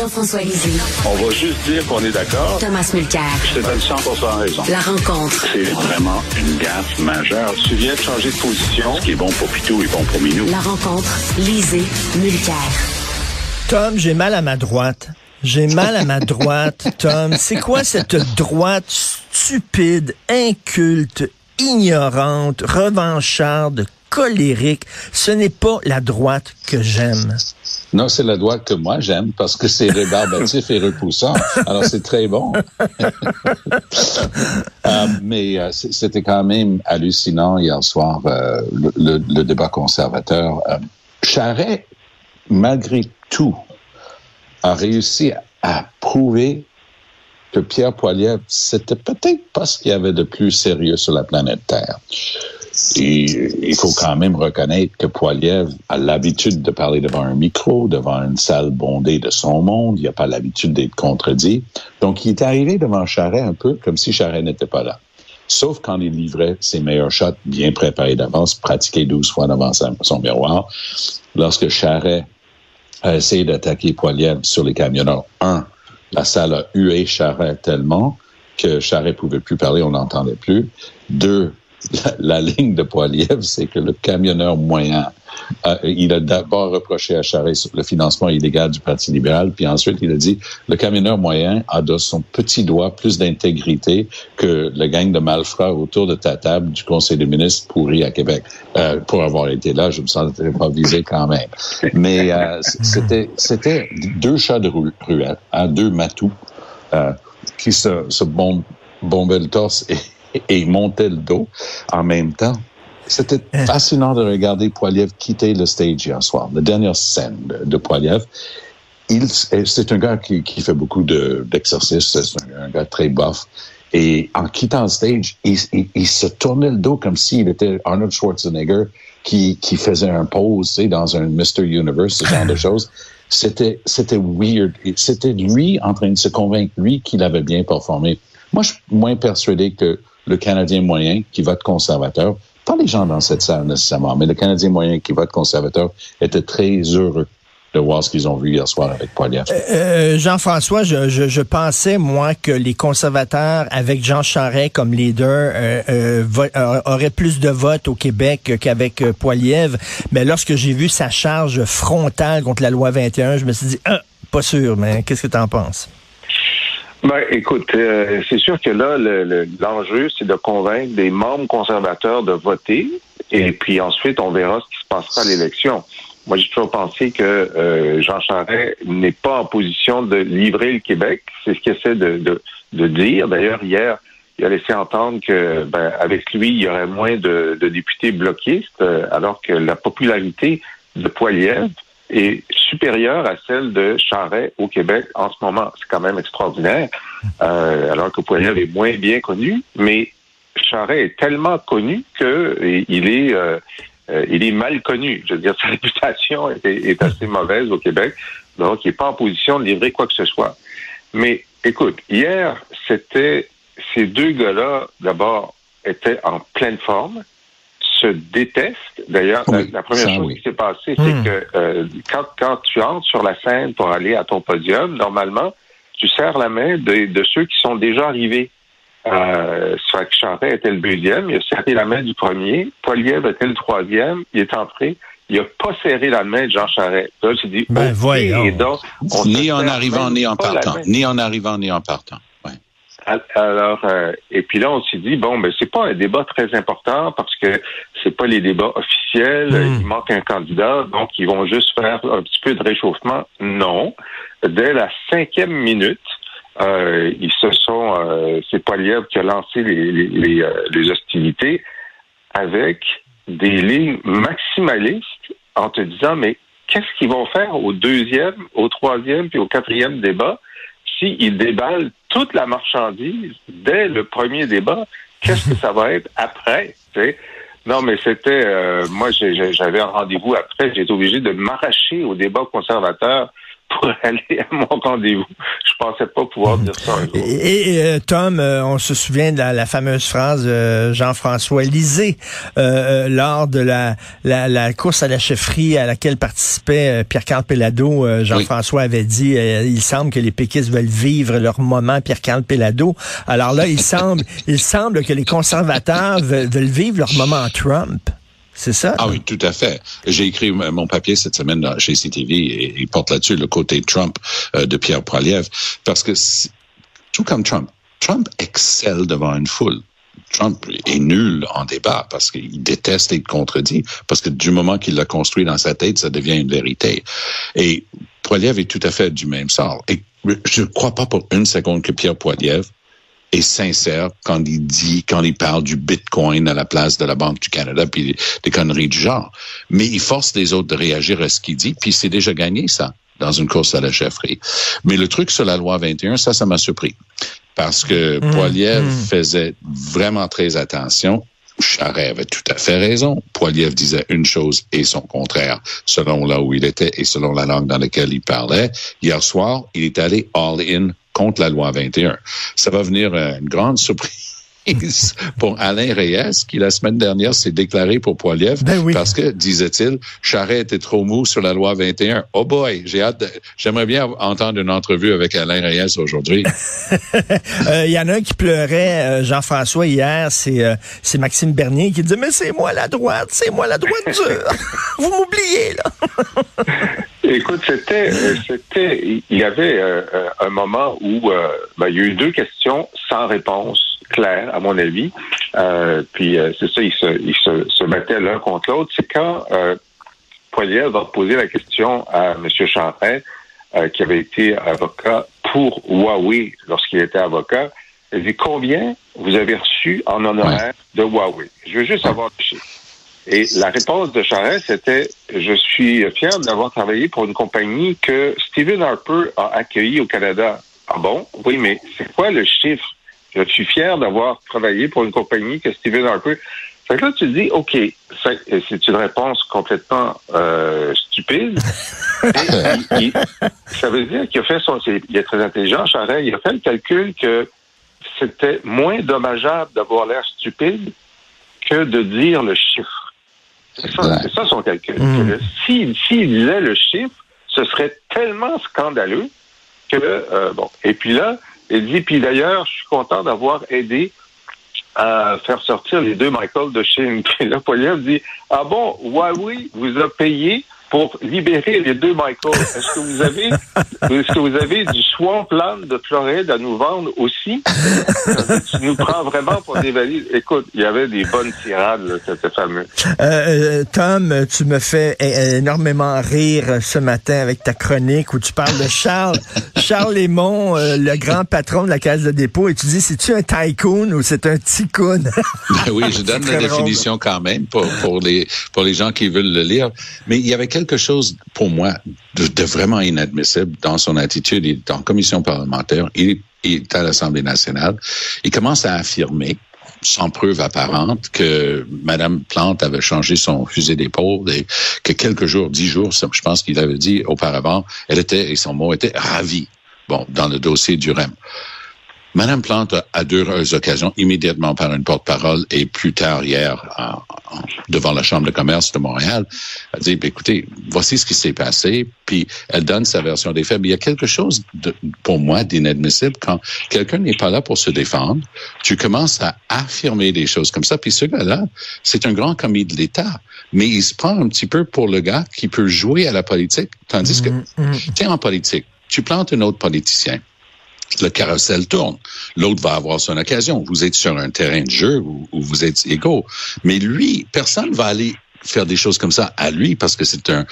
Jean-François Lisée. On va juste dire qu'on est d'accord. Thomas Mulcair. Je te donne 100 raison. La rencontre. C'est vraiment une gaffe majeure. Tu viens de changer de position. Ce qui est bon pour Pitou est bon pour Minou. La rencontre. Lisée. Mulcair. Tom, j'ai mal à ma droite. J'ai mal à ma droite, Tom. C'est quoi cette droite stupide, inculte, ignorante, revancharde, colérique? Ce n'est pas la droite que j'aime. Non, c'est la droite que moi j'aime parce que c'est rébarbatif et repoussant. Alors c'est très bon. euh, mais euh, c'était quand même hallucinant hier soir euh, le, le, le, débat conservateur. Charret, malgré tout, a réussi à prouver que Pierre Poilievre, c'était peut-être pas ce qu'il y avait de plus sérieux sur la planète Terre. Il faut quand même reconnaître que Poiliev a l'habitude de parler devant un micro, devant une salle bondée de son monde. Il n'a pas l'habitude d'être contredit. Donc, il est arrivé devant Charret un peu comme si Charret n'était pas là. Sauf quand il livrait ses meilleurs shots bien préparés d'avance, pratiqués 12 fois devant son miroir. Lorsque Charret a essayé d'attaquer Poiliev sur les camionneurs, un, la salle a hué Charret tellement que Charret pouvait plus parler, on n'entendait plus. Deux, la, la, ligne de Poiliev, c'est que le camionneur moyen, euh, il a d'abord reproché à Charest le financement illégal du Parti libéral, puis ensuite il a dit le camionneur moyen a de son petit doigt plus d'intégrité que le gang de malfrats autour de ta table du Conseil des ministres pourri à Québec. Euh, pour avoir été là, je me sentais pas visé quand même. Mais euh, c'était c'était deux chats de ruelle, hein, deux matous euh, qui se, se bombaient le torse et et il montait le dos en même temps. C'était fascinant de regarder Poiliev quitter le stage hier soir, la dernière scène de, de Poiliev. Il, c'est un gars qui, qui fait beaucoup d'exercices, c'est un, un, gars très buff. Et en quittant le stage, il, il, il se tournait le dos comme s'il était Arnold Schwarzenegger qui, qui faisait un pose tu sais, dans un Mr. Universe, ce genre de choses. C'était, c'était weird. C'était lui en train de se convaincre, lui, qu'il avait bien performé. Moi, je suis moins persuadé que le Canadien moyen qui vote conservateur, pas les gens dans cette salle nécessairement, mais le Canadien moyen qui vote conservateur était très heureux de voir ce qu'ils ont vu hier soir avec Poilievre. Euh, Jean-François, je, pensais, moi, que les conservateurs, avec Jean Charest comme leader, euh, euh, auraient plus de votes au Québec qu'avec euh, Poilievre. Mais lorsque j'ai vu sa charge frontale contre la loi 21, je me suis dit, ah, pas sûr, mais qu'est-ce que tu en penses? Ben, écoute, euh, c'est sûr que là, l'enjeu, le, c'est de convaincre des membres conservateurs de voter, et puis ensuite, on verra ce qui se passera à l'élection. Moi, j'ai toujours pensé que euh, Jean Charest n'est pas en position de livrer le Québec. C'est ce qu'il essaie de, de, de dire. D'ailleurs, hier, il a laissé entendre que, ben, avec lui, il y aurait moins de, de députés bloquistes, euh, alors que la popularité de Poilievre est supérieure à celle de Charret au Québec en ce moment. C'est quand même extraordinaire, euh, alors que Poilievre est moins bien connu, mais Charret est tellement connu que il est euh, il est mal connu. Je veux dire, sa réputation est, est assez mauvaise au Québec, donc il n'est pas en position de livrer quoi que ce soit. Mais écoute, hier, c'était ces deux gars-là, d'abord, étaient en pleine forme se détestent. D'ailleurs, oui, la, la, première chose oui. qui s'est passée, c'est mmh. que euh, quand, quand tu entres sur la scène pour aller à ton podium, normalement, tu serres la main de, de ceux qui sont déjà arrivés. Euh, Charret était le deuxième, il a serré la main du premier. Poiliev était le troisième, il est entré. Il n'a pas serré la main de Jean Charest. Là, tu dis, ben, voyons. Donc, ni en arrivant, ni en partant. Ni en arrivant, ni en partant. Alors, euh, et puis là, on s'est dit bon, ben c'est pas un débat très important parce que c'est pas les débats officiels. Mmh. Il manque un candidat, donc ils vont juste faire un petit peu de réchauffement. Non, dès la cinquième minute, euh, ils se sont, euh, c'est Poiliev qui a lancé les, les, les, les hostilités avec des lignes maximalistes en te disant, mais qu'est-ce qu'ils vont faire au deuxième, au troisième, puis au quatrième débat? S'ils déballent toute la marchandise dès le premier débat? Qu'est-ce que ça va être après? tu sais? Non, mais c'était... euh, moi, j'avais un rendez-vous après. Été obligé de m'arracher au débat conservateur pour aller à mon rendez-vous. Je pensais pas pouvoir dire ça un jour. Et, et, euh, Tom, euh, on se souvient de la, la fameuse phrase de Jean-François Lisée euh, euh, lors de la, la, la course à la chefferie à laquelle participait euh, Pierre-Carl Pellado. Euh, Jean-François avait dit, euh, il semble que les péquistes veulent vivre leur moment Pierre-Carl Pellado. Alors là, il semble, il semble que les conservateurs veulent vivre leur moment Trump. C'est ça? Ah oui, tout à fait. J'ai écrit mon papier cette semaine chez CTV et il porte là-dessus le côté Trump euh, de Pierre Poilievre parce que tout comme Trump, Trump excelle devant une foule. Trump est nul en débat parce qu'il déteste être contredit, parce que du moment qu'il l'a construit dans sa tête, ça devient une vérité. Et Poilievre est tout à fait du même sort. Et je ne crois pas pour une seconde que Pierre Poilievre est sincère quand il dit, quand il parle du Bitcoin à la place de la Banque du Canada, puis des conneries du genre. Mais il force les autres de réagir à ce qu'il dit, puis c'est déjà gagné, ça, dans une course à la chefferie. Mais le truc sur la loi 21, ça, ça m'a surpris. Parce que Poilievre faisait vraiment très attention. Charest avait tout à fait raison. Poilievre disait une chose et son contraire, selon là où il était et selon la langue dans laquelle il parlait. Hier soir, il est allé all-in contre la loi 21. Ça va venir euh, une grande surprise pour Alain Reyes, qui la semaine dernière s'est déclaré pour Poilievre Ben oui. parce que, disait-il, Charest était trop mou sur la loi 21. Oh boy, j'ai hâte, j'aimerais bien entendre une entrevue avec Alain Reyes aujourd'hui. Euh, Il y en a un qui pleurait, euh, Jean-François, hier, c'est euh, c'est Maxime Bernier qui disait, mais c'est moi la droite, c'est moi la droite dure. Vous m'oubliez, là. Écoute, c'était, euh, c'était, il y avait euh, euh, un moment où euh, ben, il y a eu deux questions sans réponse claire, à mon avis. Euh, puis c'est ça, ils se, ils se, se mettaient l'un contre l'autre. C'est quand euh, Poilievre va poser la question à M. Euh, qui avait été avocat pour Huawei lorsqu'il était avocat. Il dit combien vous avez reçu en honoraire de Huawei? Je veux juste avoir le chiffre. Et la réponse de Charest, c'était Je suis fier d'avoir travaillé pour une compagnie que Stephen Harper a accueillie au Canada. Ah bon? Oui, mais c'est quoi le chiffre? Je suis fier d'avoir travaillé pour une compagnie que Stephen Harper. Fait que là, tu te dis, OK, c'est une réponse complètement euh, stupide. Et il- il- ça veut dire qu'il a fait son. Il est très intelligent, Charest. Il a fait le calcul que c'était moins dommageable d'avoir l'air stupide que de dire le chiffre. C'est ça, son calcul. Mm. S'il s'il disait le chiffre, ce serait tellement scandaleux que, euh, bon. Et puis là, il dit, puis d'ailleurs, je suis content d'avoir aidé à faire sortir les deux Michael de Chine. Puis là, Poilievre dit, ah bon, Huawei vous a payé pour libérer les deux Michael. Est-ce que vous avez, est-ce que vous avez du swampland de Floride à nous vendre aussi? tu nous prends vraiment pour des valises. Écoute, il y avait des bonnes tirades, là, c'était fameux. Euh, euh, Tom, tu me fais énormément rire ce matin avec ta chronique où tu parles de Charles, Charles Lémon, euh, le grand patron de la Caisse de dépôt, et tu dis, c'est-tu un tycoon ou c'est un ticoun? Ben oui, je donne la drôle. définition quand même pour, pour, les, pour les gens qui veulent le lire. Mais il y avait quelque chose, pour moi, de, de vraiment inadmissible dans son attitude. Il est en commission parlementaire, il est, il est à l'Assemblée nationale. Il commence à affirmer, sans preuve apparente, que Madame Plante avait changé son fusil d'épaule et que quelques jours, dix jours, je pense qu'il avait dit auparavant, elle était, et son mot était ravie. Bon, dans le dossier du REM. Madame Plante, a, à deux occasions, immédiatement par une porte-parole et plus tard hier, en- en- devant la Chambre de commerce de Montréal, a dit, Ben, écoutez, voici ce qui s'est passé, puis elle donne sa version des faits. Mais il y a quelque chose, de, pour moi, d'inadmissible quand quelqu'un n'est pas là pour se défendre, tu commences à affirmer des choses comme ça, puis ce gars-là, c'est un grand commis de l'État, mais il se prend un petit peu pour le gars qui peut jouer à la politique, tandis que, tiens, en politique, tu plantes un autre politicien le carrousel tourne. L'autre va avoir son occasion. Vous êtes sur un terrain de jeu où, vous êtes égaux. Mais lui, personne va aller faire des choses comme ça à lui parce que c'est un,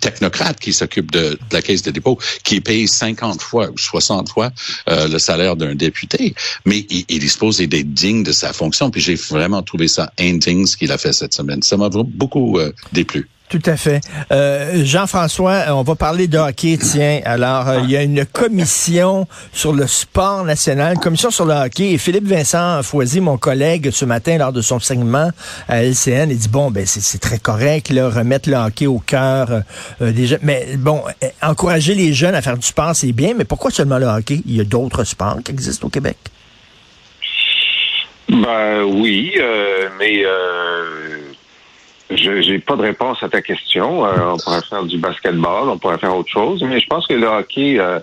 technocrate qui s'occupe de, la caisse de dépôt qui est payé 50 fois ou 60 fois euh, le salaire d'un député. Mais il, il est d'être digne de sa fonction. Puis j'ai vraiment trouvé ça indigne ce qu'il a fait cette semaine. Ça m'a beaucoup euh, déplu. Tout à fait. Euh, Jean-François, on va parler de hockey, tiens. Alors, euh, il y a une commission sur le sport national, une commission sur le hockey, et Philippe Vincent Foisy, mon collègue, ce matin, lors de son segment à LCN, il dit, bon, ben c'est très correct, là, remettre le hockey au cœur euh, des jeunes. Mais bon, euh, encourager les jeunes à faire du sport, c'est bien, mais pourquoi seulement le hockey? Il y a d'autres sports qui existent au Québec. Ben oui, euh, mais euh, je j'ai pas de réponse à ta question. Euh, on pourrait faire du basketball, on pourrait faire autre chose, mais je pense que le hockey euh,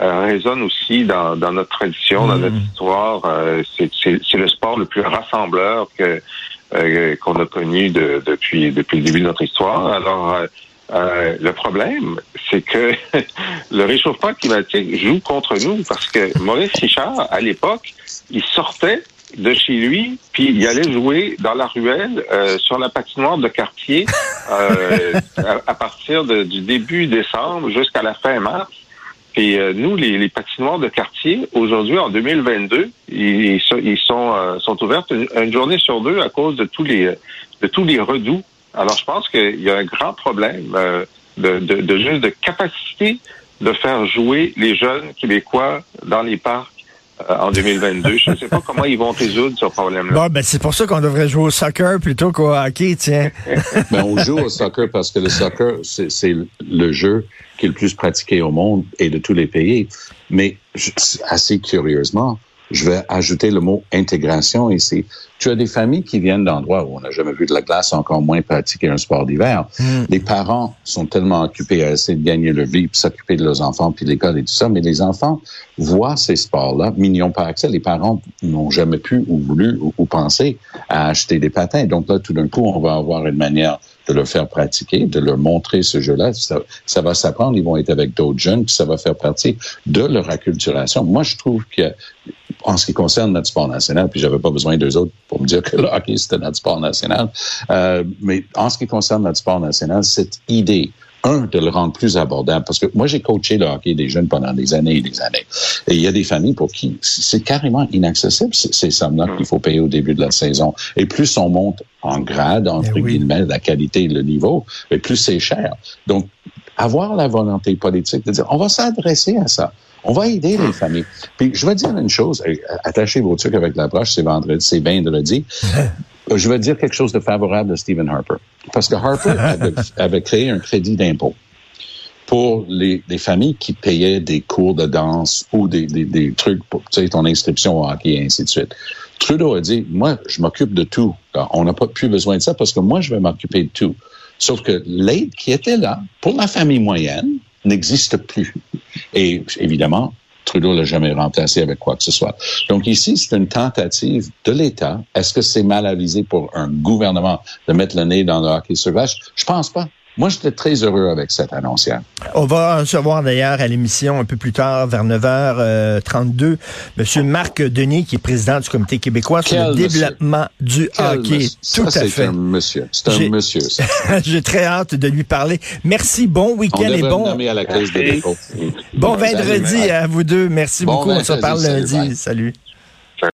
euh, résonne aussi dans, dans notre tradition, dans notre histoire. Euh, c'est- c'est c'est le sport le plus rassembleur que euh, qu'on a connu de- depuis depuis le début de notre histoire. Alors euh, euh, le problème, c'est que le réchauffement climatique joue contre nous parce que Maurice Richard, à l'époque, il sortait de chez lui, puis il allait jouer dans la ruelle euh, sur la patinoire de quartier euh, à, à partir de- du début décembre jusqu'à la fin mars. Puis euh, nous, les, les patinoires de quartier, aujourd'hui, en 2022, ils, ils sont, euh, sont ouvertes une, une journée sur deux à cause de tous les de tous les redouts. Alors, je pense qu'il y a un grand problème euh, de, de, de juste de capacité de faire jouer les jeunes Québécois dans les parcs euh, en 2022. Je ne sais pas comment ils vont résoudre ce problème-là. Bon, ben c'est pour ça qu'on devrait jouer au soccer plutôt qu'au hockey, tiens. Ben, on joue au soccer parce que le soccer, c'est c'est le jeu qui est le plus pratiqué au monde et de tous les pays. Mais assez curieusement, je vais ajouter le mot intégration ici. Tu as des familles qui viennent d'endroits où on n'a jamais vu de la glace, encore moins pratiquer un sport d'hiver. Les parents sont tellement occupés à essayer de gagner leur vie, puis s'occuper de leurs enfants, puis de l'école et tout ça, mais les enfants voient ces sports-là, ont pas accès. Les parents n'ont jamais pu ou voulu ou, ou pensé à acheter des patins. Donc là, tout d'un coup, on va avoir une manière de leur faire pratiquer, de leur montrer ce jeu-là. Ça, ça va s'apprendre, ils vont être avec d'autres jeunes, puis ça va faire partie de leur acculturation. Moi, je trouve que en ce qui concerne notre sport national, puis j'avais pas besoin d'eux autres pour me dire que le hockey, c'était notre sport national, euh, mais en ce qui concerne notre sport national, cette idée un, de le rendre plus abordable. Parce que moi, j'ai coaché le hockey des jeunes pendant des années et des années. Et il y a des familles pour qui c'est carrément inaccessible, ces sommes-là qu'il faut payer au début de la saison. Et plus on monte en grade, entre oui. guillemets, la qualité et le niveau, et plus c'est cher. Donc, avoir la volonté politique de dire, on va s'adresser à ça. On va aider les familles. Puis, je vais dire une chose, attachez vos trucs avec la broche, c'est vendredi, c'est vendredi. je vais dire quelque chose de favorable de Stephen Harper. Parce que Harper avait, avait créé un crédit d'impôt pour les, les familles qui payaient des cours de danse ou des, des, des trucs pour tu sais, ton inscription au hockey et ainsi de suite. Trudeau a dit, moi, je m'occupe de tout. On n'a pas plus besoin de ça parce que moi, je vais m'occuper de tout. Sauf que l'aide qui était là pour la famille moyenne n'existe plus. Et évidemment, Trudeau l'a jamais remplacé avec quoi que ce soit. Donc ici, c'est une tentative de l'État. Est-ce que c'est mal avisé pour un gouvernement de mettre le nez dans le hockey sur vache? Je pense pas. Moi, j'étais très heureux avec cette annoncière. On va recevoir d'ailleurs à l'émission un peu plus tard, vers 9h32, Monsieur Marc Denis, qui est président du Comité québécois sur le monsieur. développement du Quel hockey. monsieur. Tout Ça, à c'est fait. un monsieur. C'est J'ai- un monsieur. ça. J'ai très hâte de lui parler. Merci, bon On week-end et bon, nommer à la caisse de Merci. dépôt. bon vendredi à vous deux. Merci Bon beaucoup. On se parle salut, lundi. bye. Salut.